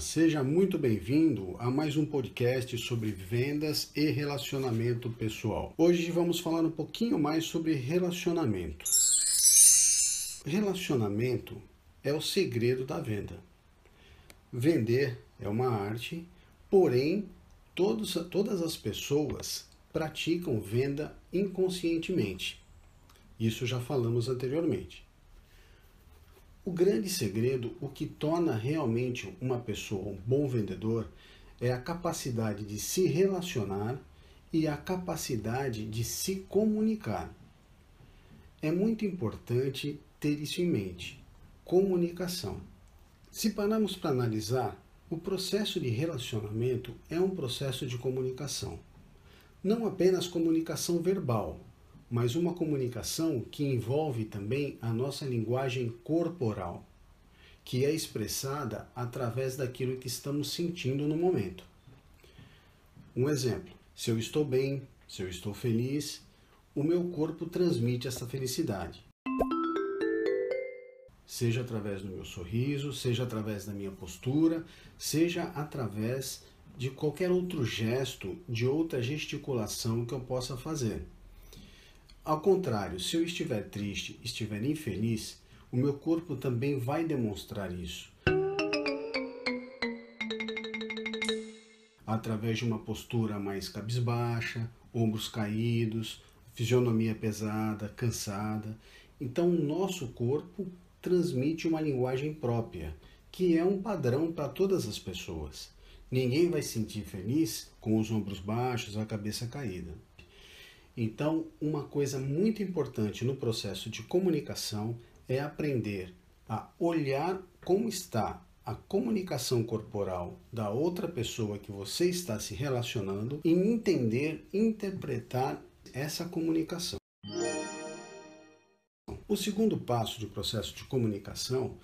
Seja muito bem-vindo a mais um podcast sobre vendas e relacionamento pessoal. Hoje vamos falar um pouquinho mais sobre relacionamento. Relacionamento é o segredo da venda. Vender é uma arte, porém, todos, todas as pessoas praticam venda inconscientemente. Isso já falamos anteriormente. O grande segredo, o que torna realmente uma pessoa um bom vendedor, é a capacidade de se relacionar e a capacidade de se comunicar. É muito importante ter isso em mente. Comunicação. Se pararmos para analisar, o processo de relacionamento é um processo de comunicação. Não apenas comunicação verbal, mas uma comunicação que envolve também a nossa linguagem corporal, que é expressada através daquilo que estamos sentindo no momento. Um exemplo: se eu estou bem, se eu estou feliz, o meu corpo transmite essa felicidade. Seja através do meu sorriso, seja através da minha postura, seja através de qualquer outro gesto, de outra gesticulação que eu possa fazer. Ao contrário, se eu estiver triste, estiver infeliz, o meu corpo também vai demonstrar isso. Através de uma postura mais cabisbaixa, ombros caídos, fisionomia pesada, cansada. Então, o nosso corpo transmite uma linguagem própria, que é um padrão para todas as pessoas. Ninguém vai se sentir feliz com os ombros baixos, a cabeça caída. Então, uma coisa muito importante no processo de comunicação é aprender a olhar como está a comunicação corporal da outra pessoa que você está se relacionando e entender, interpretar essa comunicação. O segundo passo do processo de comunicação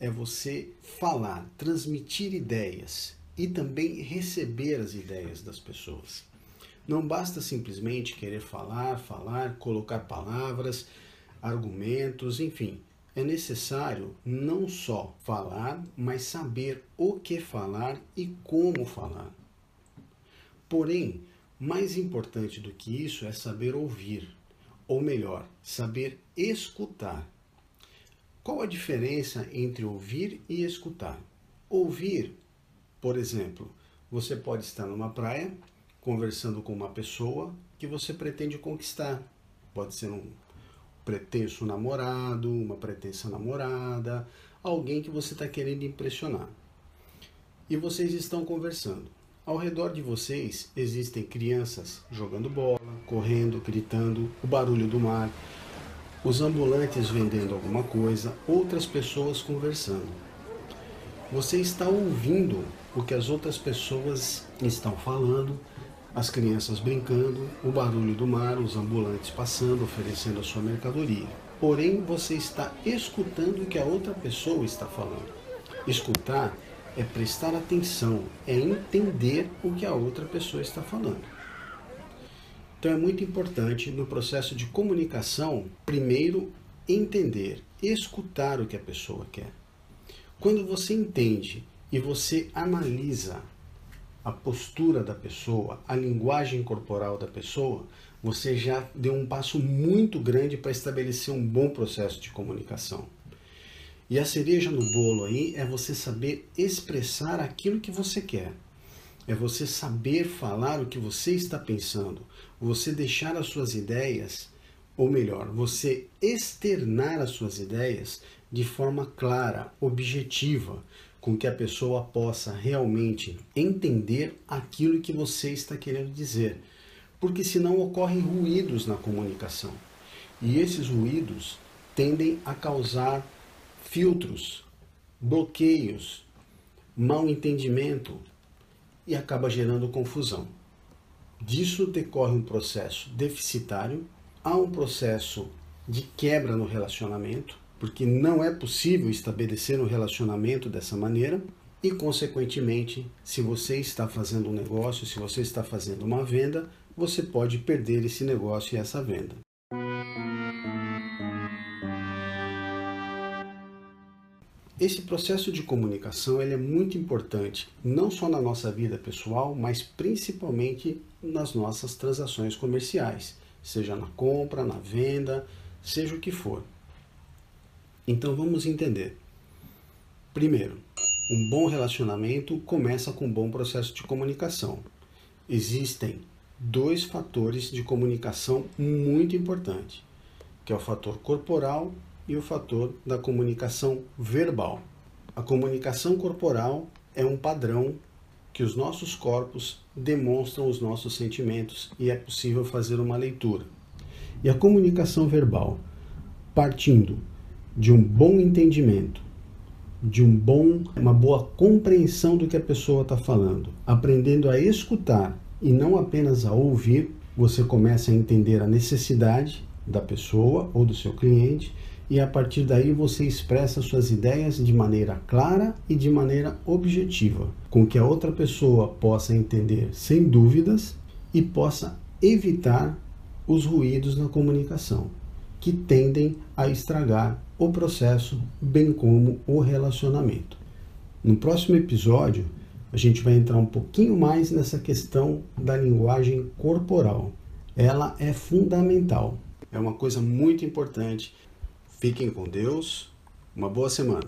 é você falar, transmitir ideias e também receber as ideias das pessoas. Não basta simplesmente querer falar, falar, colocar palavras, argumentos, enfim. É necessário não só falar, mas saber o que falar e como falar. Porém, mais importante do que isso é saber ouvir, ou melhor, saber escutar. Qual a diferença entre ouvir e escutar? Ouvir, por exemplo, você pode estar numa praia conversando com uma pessoa que você pretende conquistar. Pode ser um pretenso namorado, uma pretensa namorada, alguém que você está querendo impressionar. E vocês estão conversando. Ao redor de vocês existem crianças jogando bola, correndo, gritando, o barulho do mar, os ambulantes vendendo alguma coisa, outras pessoas conversando. Você está ouvindo o que as outras pessoas estão falando as crianças brincando, o barulho do mar, os ambulantes passando, oferecendo a sua mercadoria. Porém, você está escutando o que a outra pessoa está falando. Escutar é prestar atenção, é entender o que a outra pessoa está falando. Então é muito importante no processo de comunicação, primeiro entender, escutar o que a pessoa quer. Quando você entende e você analisa a postura da pessoa, a linguagem corporal da pessoa, você já deu um passo muito grande para estabelecer um bom processo de comunicação. E a cereja no bolo aí é você saber expressar aquilo que você quer. É você saber falar o que você está pensando, você deixar as suas ideias, ou melhor, você externar as suas ideias de forma clara, objetiva, com que a pessoa possa realmente entender aquilo que você está querendo dizer. Porque senão ocorrem ruídos na comunicação. E esses ruídos tendem a causar filtros, bloqueios, mal entendimento e acaba gerando confusão. Disso decorre um processo deficitário, há um processo de quebra no relacionamento, porque não é possível estabelecer um relacionamento dessa maneira e, consequentemente, se você está fazendo um negócio, se você está fazendo uma venda, você pode perder esse negócio e essa venda. esse processo de comunicação ele é muito importante, não só na nossa vida pessoal, mas principalmente nas nossas transações comerciais, seja na compra, na venda, seja o que for. Então vamos entender. Primeiro, um bom relacionamento começa com um bom processo de comunicação. Existem dois fatores de comunicação muito importantes, que é o fator corporal e o fator da comunicação verbal. A comunicação corporal é um padrão que os nossos corpos demonstram os nossos sentimentos e é possível fazer uma leitura. E a comunicação verbal, partindo de um bom entendimento, de um bom, uma boa compreensão do que a pessoa está falando, aprendendo a escutar e não apenas a ouvir, você começa a entender a necessidade da pessoa ou do seu cliente e a partir daí você expressa suas ideias de maneira clara e de maneira objetiva, com que a outra pessoa possa entender sem dúvidas e possa evitar os ruídos na comunicação, que tendem a estragar o processo, bem como o relacionamento. No próximo episódio, a gente vai entrar um pouquinho mais nessa questão da linguagem corporal. Ela é fundamental, é uma coisa muito importante Fiquem com Deus. Uma boa semana.